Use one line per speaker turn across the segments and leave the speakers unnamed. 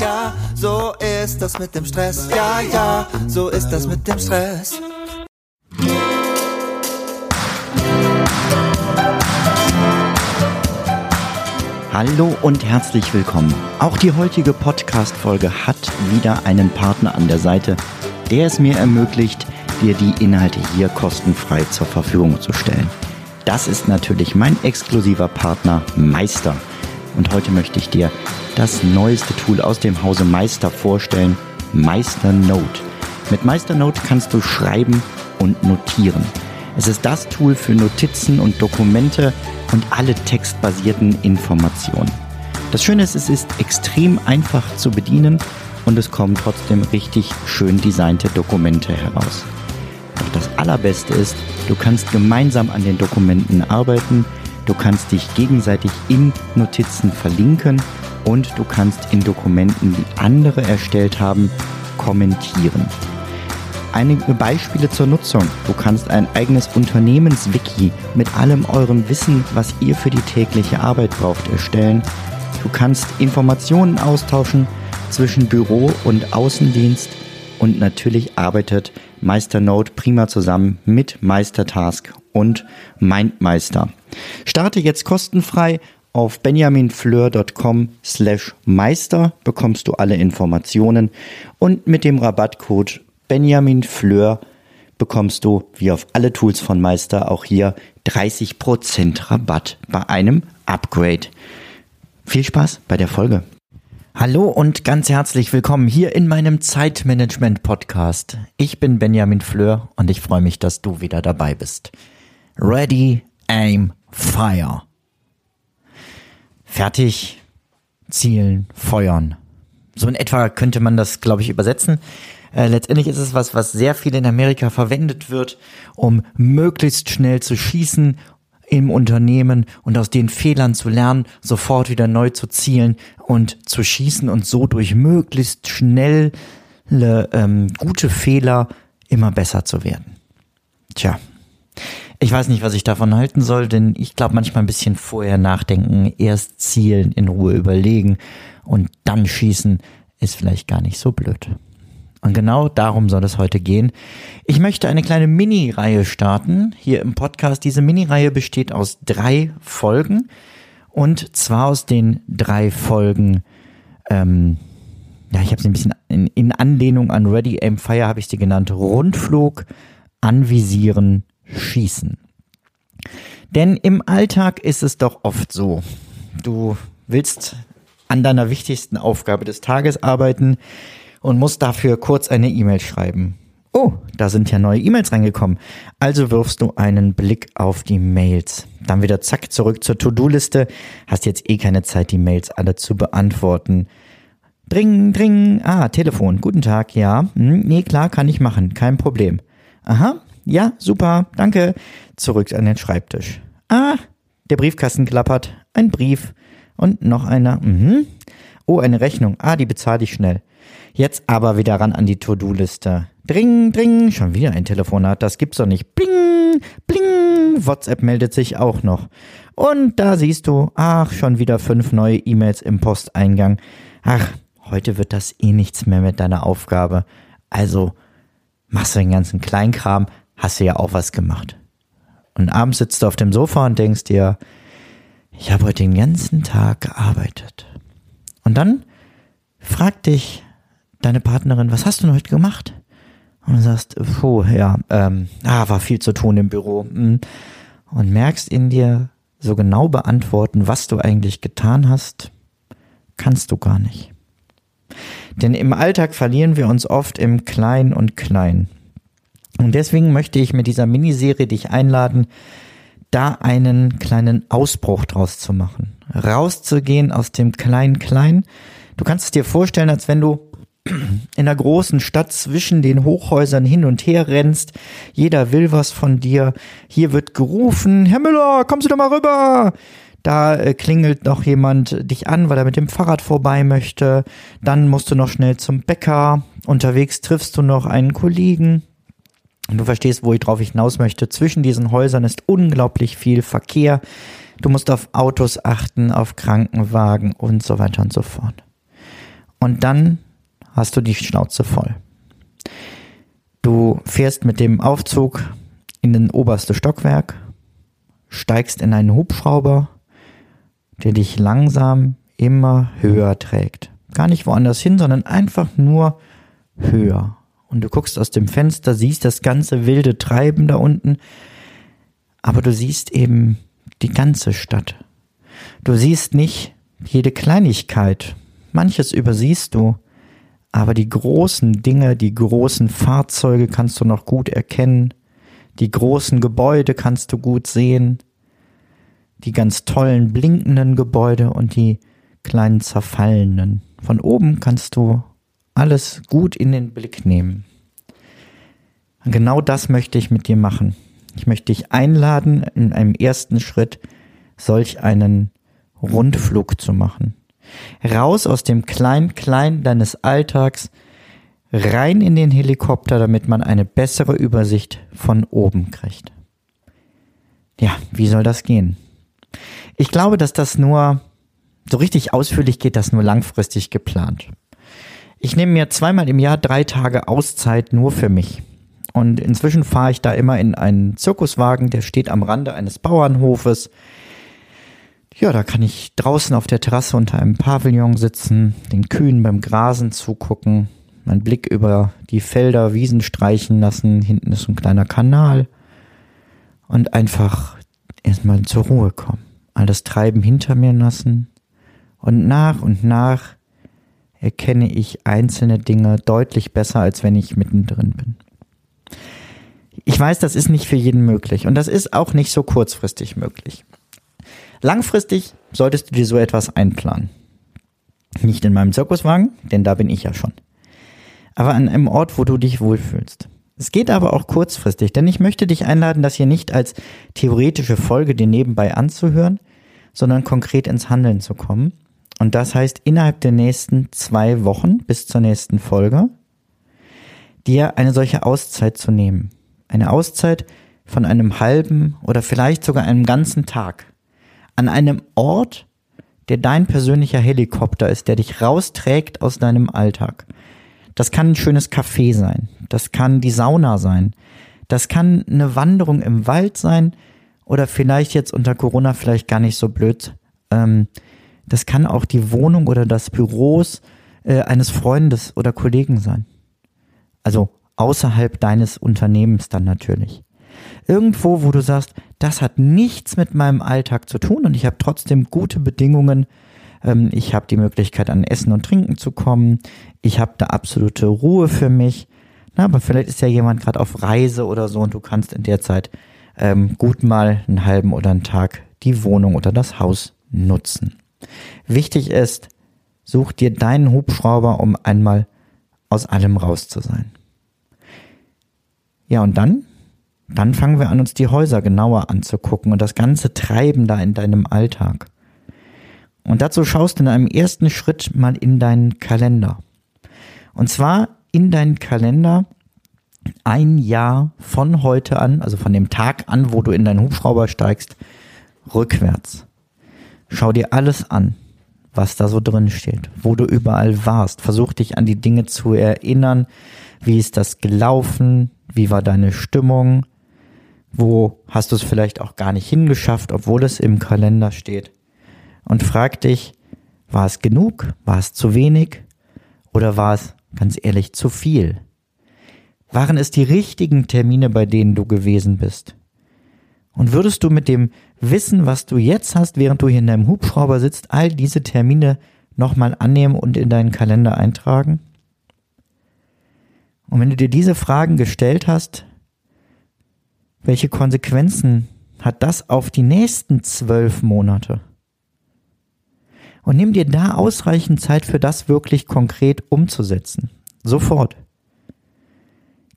ja, so ist das mit dem Stress. Ja, ja, so ist das mit dem Stress.
Hallo und herzlich willkommen. Auch die heutige Podcast-Folge hat wieder einen Partner an der Seite, der es mir ermöglicht, dir die Inhalte hier kostenfrei zur Verfügung zu stellen. Das ist natürlich mein exklusiver Partner Meister. Und heute möchte ich dir das neueste Tool aus dem Hause Meister vorstellen, Meister Note. Mit Meister Note kannst du schreiben und notieren. Es ist das Tool für Notizen und Dokumente und alle textbasierten Informationen. Das Schöne ist, es ist extrem einfach zu bedienen und es kommen trotzdem richtig schön designte Dokumente heraus. Doch das Allerbeste ist, du kannst gemeinsam an den Dokumenten arbeiten, du kannst dich gegenseitig in Notizen verlinken und du kannst in Dokumenten, die andere erstellt haben, kommentieren einige Beispiele zur Nutzung. Du kannst ein eigenes Unternehmenswiki mit allem eurem Wissen, was ihr für die tägliche Arbeit braucht, erstellen. Du kannst Informationen austauschen zwischen Büro und Außendienst und natürlich arbeitet MeisterNote prima zusammen mit Meistertask und MindMeister. Starte jetzt kostenfrei auf benjaminfleur.com slash meister bekommst du alle Informationen und mit dem Rabattcode Benjamin Fleur bekommst du, wie auf alle Tools von Meister, auch hier 30% Rabatt bei einem Upgrade. Viel Spaß bei der Folge. Hallo und ganz herzlich willkommen hier in meinem Zeitmanagement Podcast. Ich bin Benjamin Fleur und ich freue mich, dass du wieder dabei bist. Ready, aim, fire. Fertig, zielen, feuern. So in etwa könnte man das, glaube ich, übersetzen. Äh, letztendlich ist es was, was sehr viel in Amerika verwendet wird, um möglichst schnell zu schießen im Unternehmen und aus den Fehlern zu lernen, sofort wieder neu zu zielen und zu schießen und so durch möglichst schnelle ähm, gute Fehler immer besser zu werden. Tja, ich weiß nicht, was ich davon halten soll, denn ich glaube manchmal ein bisschen vorher nachdenken, erst zielen, in Ruhe überlegen und dann schießen ist vielleicht gar nicht so blöd. Und genau darum soll es heute gehen. Ich möchte eine kleine Mini-Reihe starten hier im Podcast. Diese Mini-Reihe besteht aus drei Folgen und zwar aus den drei Folgen, ähm, ja, ich habe sie ein bisschen in, in, Anlehnung an Ready Aim Fire habe ich sie genannt, Rundflug, Anvisieren, Schießen. Denn im Alltag ist es doch oft so, du willst an deiner wichtigsten Aufgabe des Tages arbeiten, und muss dafür kurz eine E-Mail schreiben. Oh, da sind ja neue E-Mails reingekommen. Also wirfst du einen Blick auf die Mails. Dann wieder zack zurück zur To-Do-Liste. Hast jetzt eh keine Zeit, die Mails alle zu beantworten. Dring, dring. Ah, Telefon. Guten Tag. Ja. Hm, nee, klar, kann ich machen. Kein Problem. Aha. Ja, super. Danke. Zurück an den Schreibtisch. Ah, der Briefkasten klappert. Ein Brief. Und noch einer. Mhm. Oh, eine Rechnung. Ah, die bezahle ich schnell. Jetzt aber wieder ran an die To-Do-Liste. Dring, dring, schon wieder ein Telefonat, das gibt's doch nicht. Bling, bling, WhatsApp meldet sich auch noch. Und da siehst du, ach, schon wieder fünf neue E-Mails im Posteingang. Ach, heute wird das eh nichts mehr mit deiner Aufgabe. Also machst du den ganzen Kleinkram, hast du ja auch was gemacht. Und abends sitzt du auf dem Sofa und denkst dir, ich habe heute den ganzen Tag gearbeitet. Und dann frag dich, deine Partnerin, was hast du heute gemacht? Und du sagst, puh, ja, ähm, ah, war viel zu tun im Büro. Hm. Und merkst in dir, so genau beantworten, was du eigentlich getan hast, kannst du gar nicht. Denn im Alltag verlieren wir uns oft im Klein und Klein. Und deswegen möchte ich mit dieser Miniserie dich einladen, da einen kleinen Ausbruch draus zu machen. Rauszugehen aus dem Klein-Klein. Du kannst es dir vorstellen, als wenn du in der großen Stadt zwischen den Hochhäusern hin und her rennst. Jeder will was von dir. Hier wird gerufen, Herr Müller, kommen Sie doch mal rüber. Da äh, klingelt noch jemand dich an, weil er mit dem Fahrrad vorbei möchte. Dann musst du noch schnell zum Bäcker. Unterwegs triffst du noch einen Kollegen. Und du verstehst, wo ich drauf hinaus möchte. Zwischen diesen Häusern ist unglaublich viel Verkehr. Du musst auf Autos achten, auf Krankenwagen und so weiter und so fort. Und dann hast du die Schnauze voll. Du fährst mit dem Aufzug in den oberste Stockwerk, steigst in einen Hubschrauber, der dich langsam immer höher trägt. Gar nicht woanders hin, sondern einfach nur höher. Und du guckst aus dem Fenster, siehst das ganze wilde Treiben da unten, aber du siehst eben die ganze Stadt. Du siehst nicht jede Kleinigkeit, manches übersiehst du, aber die großen Dinge, die großen Fahrzeuge kannst du noch gut erkennen, die großen Gebäude kannst du gut sehen, die ganz tollen blinkenden Gebäude und die kleinen zerfallenen. Von oben kannst du alles gut in den Blick nehmen. Und genau das möchte ich mit dir machen. Ich möchte dich einladen, in einem ersten Schritt solch einen Rundflug zu machen. Raus aus dem Klein-Klein deines Alltags, rein in den Helikopter, damit man eine bessere Übersicht von oben kriegt. Ja, wie soll das gehen? Ich glaube, dass das nur so richtig ausführlich geht, das nur langfristig geplant. Ich nehme mir zweimal im Jahr drei Tage Auszeit nur für mich. Und inzwischen fahre ich da immer in einen Zirkuswagen, der steht am Rande eines Bauernhofes. Ja, da kann ich draußen auf der Terrasse unter einem Pavillon sitzen, den Kühen beim Grasen zugucken, meinen Blick über die Felder, Wiesen streichen lassen. Hinten ist ein kleiner Kanal. Und einfach erstmal zur Ruhe kommen. All das Treiben hinter mir lassen. Und nach und nach erkenne ich einzelne Dinge deutlich besser, als wenn ich mittendrin bin. Ich weiß, das ist nicht für jeden möglich und das ist auch nicht so kurzfristig möglich. Langfristig solltest du dir so etwas einplanen. Nicht in meinem Zirkuswagen, denn da bin ich ja schon. Aber an einem Ort, wo du dich wohlfühlst. Es geht aber auch kurzfristig, denn ich möchte dich einladen, das hier nicht als theoretische Folge dir nebenbei anzuhören, sondern konkret ins Handeln zu kommen. Und das heißt, innerhalb der nächsten zwei Wochen bis zur nächsten Folge, dir eine solche Auszeit zu nehmen. Eine Auszeit von einem halben oder vielleicht sogar einem ganzen Tag. An einem Ort, der dein persönlicher Helikopter ist, der dich rausträgt aus deinem Alltag. Das kann ein schönes Café sein. Das kann die Sauna sein. Das kann eine Wanderung im Wald sein oder vielleicht jetzt unter Corona vielleicht gar nicht so blöd. Ähm, das kann auch die Wohnung oder das Büros äh, eines Freundes oder Kollegen sein. Also außerhalb deines Unternehmens dann natürlich. Irgendwo, wo du sagst, das hat nichts mit meinem Alltag zu tun und ich habe trotzdem gute Bedingungen. Ähm, ich habe die Möglichkeit, an Essen und Trinken zu kommen. Ich habe da absolute Ruhe für mich. Na, aber vielleicht ist ja jemand gerade auf Reise oder so und du kannst in der Zeit ähm, gut mal einen halben oder einen Tag die Wohnung oder das Haus nutzen. Wichtig ist, such dir deinen Hubschrauber, um einmal aus allem raus zu sein. Ja, und dann? Dann fangen wir an, uns die Häuser genauer anzugucken und das ganze Treiben da in deinem Alltag. Und dazu schaust du in einem ersten Schritt mal in deinen Kalender. Und zwar in deinen Kalender ein Jahr von heute an, also von dem Tag an, wo du in deinen Hubschrauber steigst, rückwärts. Schau dir alles an, was da so drin steht, wo du überall warst. Versuch dich an die Dinge zu erinnern. Wie ist das gelaufen? Wie war deine Stimmung? Wo hast du es vielleicht auch gar nicht hingeschafft, obwohl es im Kalender steht? Und frag dich, war es genug? War es zu wenig? Oder war es, ganz ehrlich, zu viel? Waren es die richtigen Termine, bei denen du gewesen bist? Und würdest du mit dem Wissen, was du jetzt hast, während du hier in deinem Hubschrauber sitzt, all diese Termine nochmal annehmen und in deinen Kalender eintragen? Und wenn du dir diese Fragen gestellt hast, welche Konsequenzen hat das auf die nächsten zwölf Monate? Und nimm dir da ausreichend Zeit für das wirklich konkret umzusetzen. Sofort.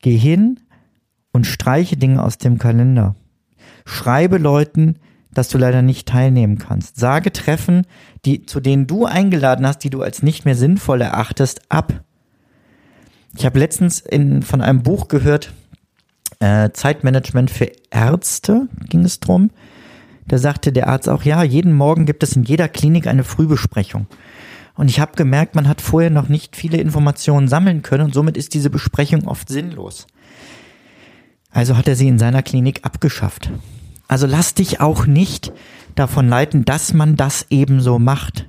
Geh hin und streiche Dinge aus dem Kalender. Schreibe Leuten, dass du leider nicht teilnehmen kannst. Sage Treffen, die, zu denen du eingeladen hast, die du als nicht mehr sinnvoll erachtest, ab. Ich habe letztens in, von einem Buch gehört, äh, Zeitmanagement für Ärzte ging es drum. Da sagte der Arzt auch, ja, jeden Morgen gibt es in jeder Klinik eine Frühbesprechung. Und ich habe gemerkt, man hat vorher noch nicht viele Informationen sammeln können und somit ist diese Besprechung oft sinnlos. Also hat er sie in seiner Klinik abgeschafft. Also lass dich auch nicht davon leiten, dass man das ebenso macht.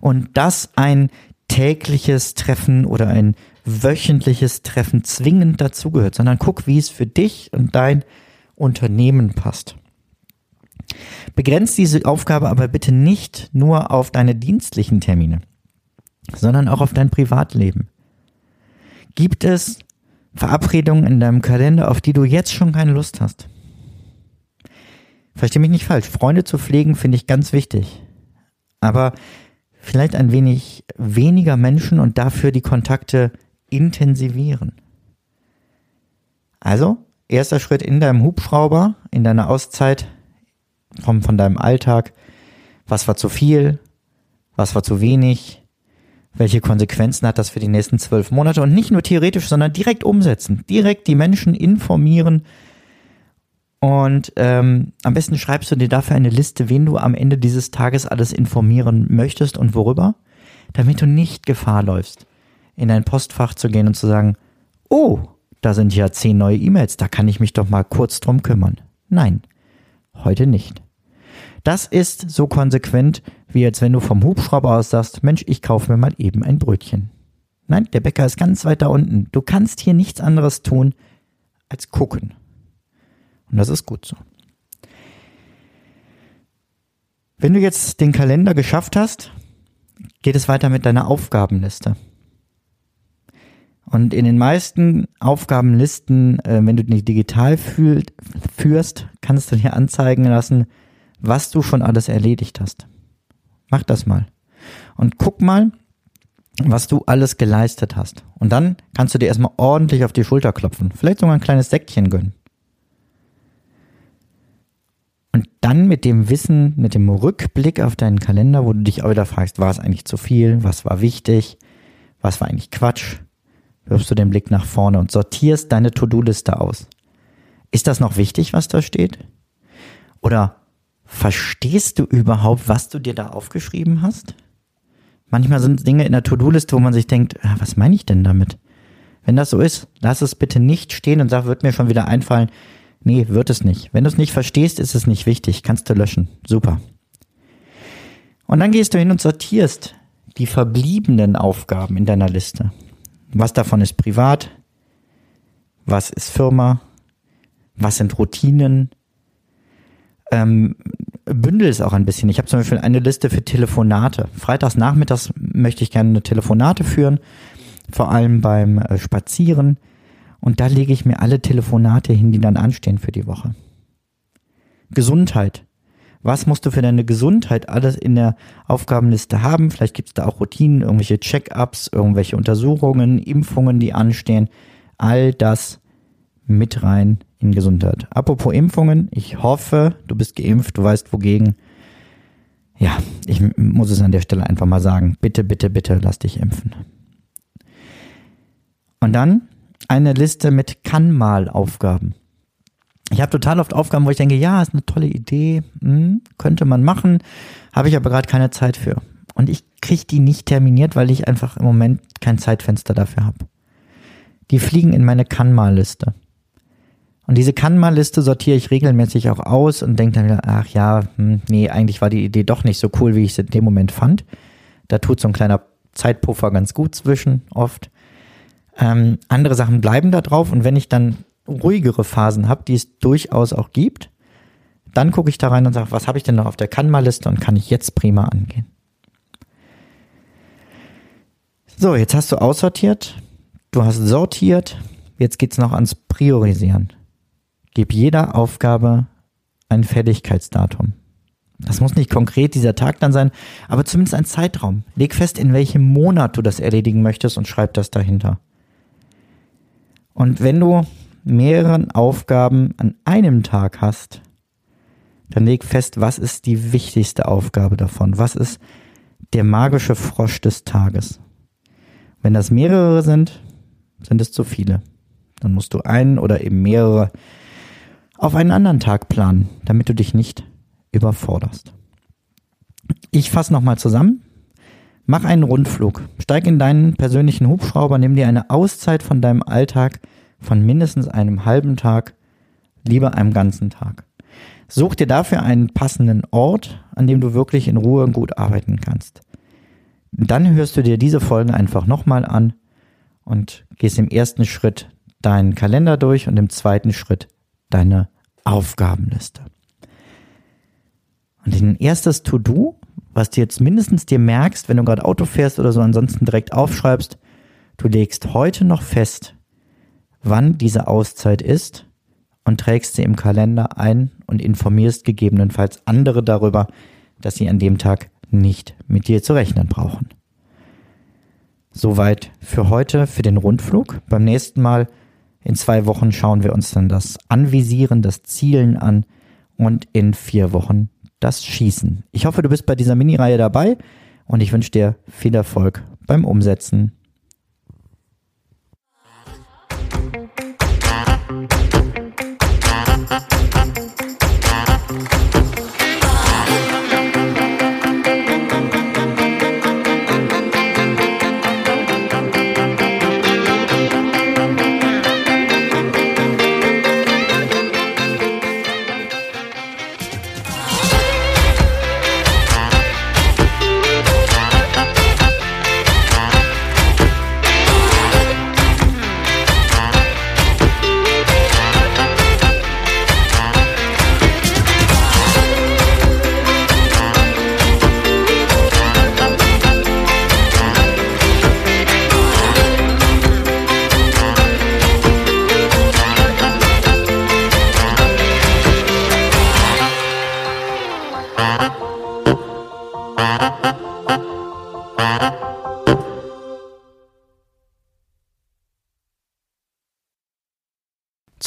Und dass ein tägliches Treffen oder ein wöchentliches Treffen zwingend dazugehört, sondern guck, wie es für dich und dein Unternehmen passt. Begrenz diese Aufgabe aber bitte nicht nur auf deine dienstlichen Termine, sondern auch auf dein Privatleben. Gibt es Verabredungen in deinem Kalender, auf die du jetzt schon keine Lust hast? Versteh mich nicht falsch. Freunde zu pflegen finde ich ganz wichtig. Aber vielleicht ein wenig weniger Menschen und dafür die Kontakte intensivieren. Also, erster Schritt in deinem Hubschrauber, in deiner Auszeit von, von deinem Alltag. Was war zu viel? Was war zu wenig? Welche Konsequenzen hat das für die nächsten zwölf Monate? Und nicht nur theoretisch, sondern direkt umsetzen. Direkt die Menschen informieren. Und ähm, am besten schreibst du dir dafür eine Liste, wen du am Ende dieses Tages alles informieren möchtest und worüber, damit du nicht Gefahr läufst, in dein Postfach zu gehen und zu sagen, oh, da sind ja zehn neue E-Mails, da kann ich mich doch mal kurz drum kümmern. Nein, heute nicht. Das ist so konsequent, wie als wenn du vom Hubschrauber aus sagst, Mensch, ich kaufe mir mal eben ein Brötchen. Nein, der Bäcker ist ganz weit da unten. Du kannst hier nichts anderes tun, als gucken. Und das ist gut so. Wenn du jetzt den Kalender geschafft hast, geht es weiter mit deiner Aufgabenliste. Und in den meisten Aufgabenlisten, äh, wenn du die digital führst, kannst du dir anzeigen lassen, was du schon alles erledigt hast. Mach das mal. Und guck mal, was du alles geleistet hast. Und dann kannst du dir erstmal ordentlich auf die Schulter klopfen. Vielleicht sogar ein kleines Säckchen gönnen. Und dann mit dem Wissen, mit dem Rückblick auf deinen Kalender, wo du dich auch wieder fragst, war es eigentlich zu viel? Was war wichtig? Was war eigentlich Quatsch? wirfst du den Blick nach vorne und sortierst deine To-Do-Liste aus. Ist das noch wichtig, was da steht? Oder verstehst du überhaupt, was du dir da aufgeschrieben hast? Manchmal sind Dinge in der To-Do-Liste, wo man sich denkt, ah, was meine ich denn damit? Wenn das so ist, lass es bitte nicht stehen und sag, wird mir schon wieder einfallen. Nee, wird es nicht. Wenn du es nicht verstehst, ist es nicht wichtig. Kannst du löschen. Super. Und dann gehst du hin und sortierst die verbliebenen Aufgaben in deiner Liste. Was davon ist privat? Was ist Firma? Was sind Routinen? Ähm, bündel es auch ein bisschen. Ich habe zum Beispiel eine Liste für Telefonate. Freitags nachmittags möchte ich gerne eine Telefonate führen, vor allem beim äh, Spazieren. Und da lege ich mir alle Telefonate hin, die dann anstehen für die Woche. Gesundheit. Was musst du für deine Gesundheit alles in der Aufgabenliste haben? Vielleicht gibt es da auch Routinen, irgendwelche Check-ups, irgendwelche Untersuchungen, Impfungen, die anstehen. All das mit rein in Gesundheit. Apropos Impfungen, ich hoffe, du bist geimpft, du weißt wogegen. Ja, ich muss es an der Stelle einfach mal sagen. Bitte, bitte, bitte lass dich impfen. Und dann eine Liste mit Kann-Mal-Aufgaben. Ich habe total oft Aufgaben, wo ich denke, ja, ist eine tolle Idee, hm, könnte man machen, habe ich aber gerade keine Zeit für. Und ich kriege die nicht terminiert, weil ich einfach im Moment kein Zeitfenster dafür habe. Die fliegen in meine Kann-Mal-Liste. Und diese Kann-Mal-Liste sortiere ich regelmäßig auch aus und denke dann wieder, ach ja, hm, nee, eigentlich war die Idee doch nicht so cool, wie ich es in dem Moment fand. Da tut so ein kleiner Zeitpuffer ganz gut zwischen, oft. Ähm, andere Sachen bleiben da drauf und wenn ich dann ruhigere Phasen habe, die es durchaus auch gibt, dann gucke ich da rein und sage, was habe ich denn noch auf der Kanma-Liste und kann ich jetzt prima angehen. So, jetzt hast du aussortiert, du hast sortiert, jetzt geht's noch ans Priorisieren. Gib jeder Aufgabe ein Fertigkeitsdatum. Das muss nicht konkret dieser Tag dann sein, aber zumindest ein Zeitraum. Leg fest, in welchem Monat du das erledigen möchtest und schreib das dahinter. Und wenn du mehreren Aufgaben an einem Tag hast, dann leg fest, was ist die wichtigste Aufgabe davon? Was ist der magische Frosch des Tages? Wenn das mehrere sind, sind es zu viele. Dann musst du einen oder eben mehrere auf einen anderen Tag planen, damit du dich nicht überforderst. Ich fasse nochmal zusammen. Mach einen Rundflug. Steig in deinen persönlichen Hubschrauber, nimm dir eine Auszeit von deinem Alltag von mindestens einem halben Tag, lieber einem ganzen Tag. Such dir dafür einen passenden Ort, an dem du wirklich in Ruhe und gut arbeiten kannst. Dann hörst du dir diese Folgen einfach nochmal an und gehst im ersten Schritt deinen Kalender durch und im zweiten Schritt deine Aufgabenliste. Und ein erstes To-Do, was du jetzt mindestens dir merkst, wenn du gerade Auto fährst oder so, ansonsten direkt aufschreibst, du legst heute noch fest, wann diese Auszeit ist und trägst sie im Kalender ein und informierst gegebenenfalls andere darüber, dass sie an dem Tag nicht mit dir zu rechnen brauchen. Soweit für heute, für den Rundflug. Beim nächsten Mal in zwei Wochen schauen wir uns dann das Anvisieren, das Zielen an und in vier Wochen das Schießen. Ich hoffe, du bist bei dieser Mini-Reihe dabei und ich wünsche dir viel Erfolg beim Umsetzen.